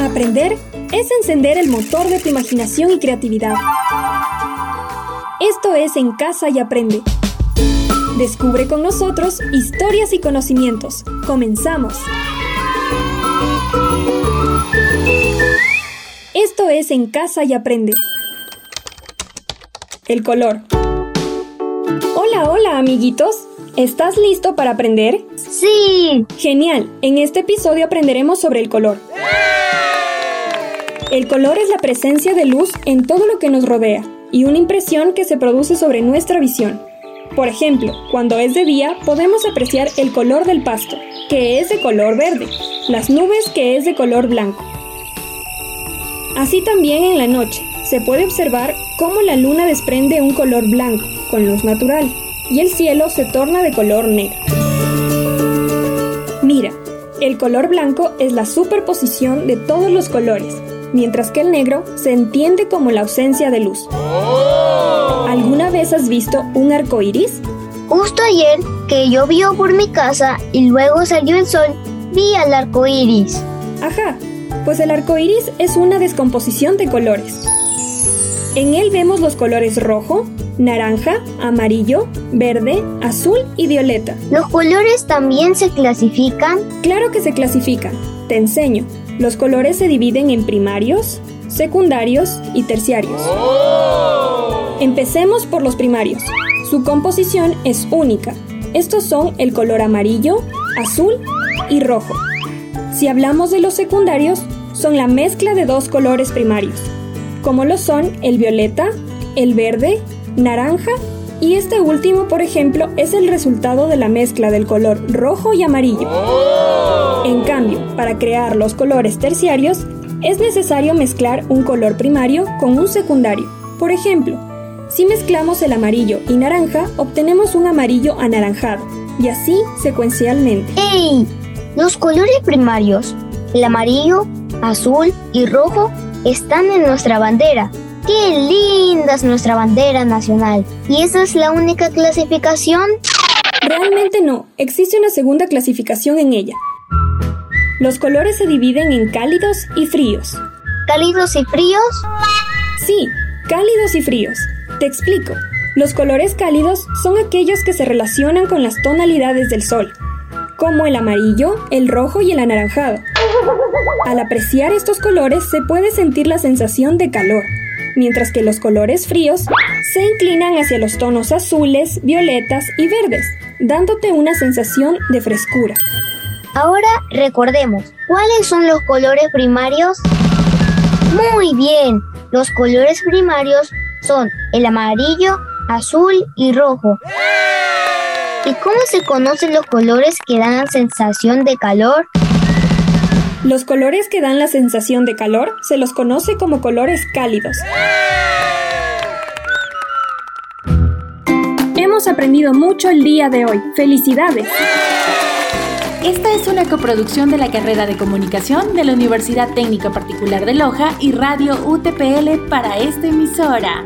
Aprender es encender el motor de tu imaginación y creatividad. Esto es En Casa y Aprende. Descubre con nosotros historias y conocimientos. Comenzamos. Esto es En Casa y Aprende. El color. Hola, hola, amiguitos. ¿Estás listo para aprender? Sí. Genial. En este episodio aprenderemos sobre el color. El color es la presencia de luz en todo lo que nos rodea y una impresión que se produce sobre nuestra visión. Por ejemplo, cuando es de día podemos apreciar el color del pasto, que es de color verde, las nubes que es de color blanco. Así también en la noche se puede observar cómo la luna desprende un color blanco, con luz natural, y el cielo se torna de color negro. Mira, el color blanco es la superposición de todos los colores, mientras que el negro se entiende como la ausencia de luz. ¿Alguna vez has visto un arco iris? Justo ayer que llovió por mi casa y luego salió el sol, vi al arco iris. Ajá, pues el arco iris es una descomposición de colores. En él vemos los colores rojo, naranja, amarillo, verde, azul y violeta. ¿Los colores también se clasifican? Claro que se clasifican. Te enseño. Los colores se dividen en primarios, secundarios y terciarios. Empecemos por los primarios. Su composición es única. Estos son el color amarillo, azul y rojo. Si hablamos de los secundarios, son la mezcla de dos colores primarios, como lo son el violeta, el verde, naranja y este último, por ejemplo, es el resultado de la mezcla del color rojo y amarillo. En cambio, para crear los colores terciarios, es necesario mezclar un color primario con un secundario. Por ejemplo, si mezclamos el amarillo y naranja, obtenemos un amarillo anaranjado, y así secuencialmente. ¡Ey! Los colores primarios, el amarillo, azul y rojo, están en nuestra bandera, ¡Qué linda es nuestra bandera nacional! ¿Y esa es la única clasificación? Realmente no, existe una segunda clasificación en ella. Los colores se dividen en cálidos y fríos. ¿Cálidos y fríos? Sí, cálidos y fríos. Te explico. Los colores cálidos son aquellos que se relacionan con las tonalidades del sol, como el amarillo, el rojo y el anaranjado. Al apreciar estos colores se puede sentir la sensación de calor, mientras que los colores fríos se inclinan hacia los tonos azules, violetas y verdes, dándote una sensación de frescura. Ahora recordemos, ¿cuáles son los colores primarios? Muy bien, los colores primarios son el amarillo, azul y rojo. ¿Y cómo se conocen los colores que dan la sensación de calor? Los colores que dan la sensación de calor se los conoce como colores cálidos. Hemos aprendido mucho el día de hoy. ¡Felicidades! Esta es una coproducción de la carrera de comunicación de la Universidad Técnica Particular de Loja y Radio UTPL para esta emisora.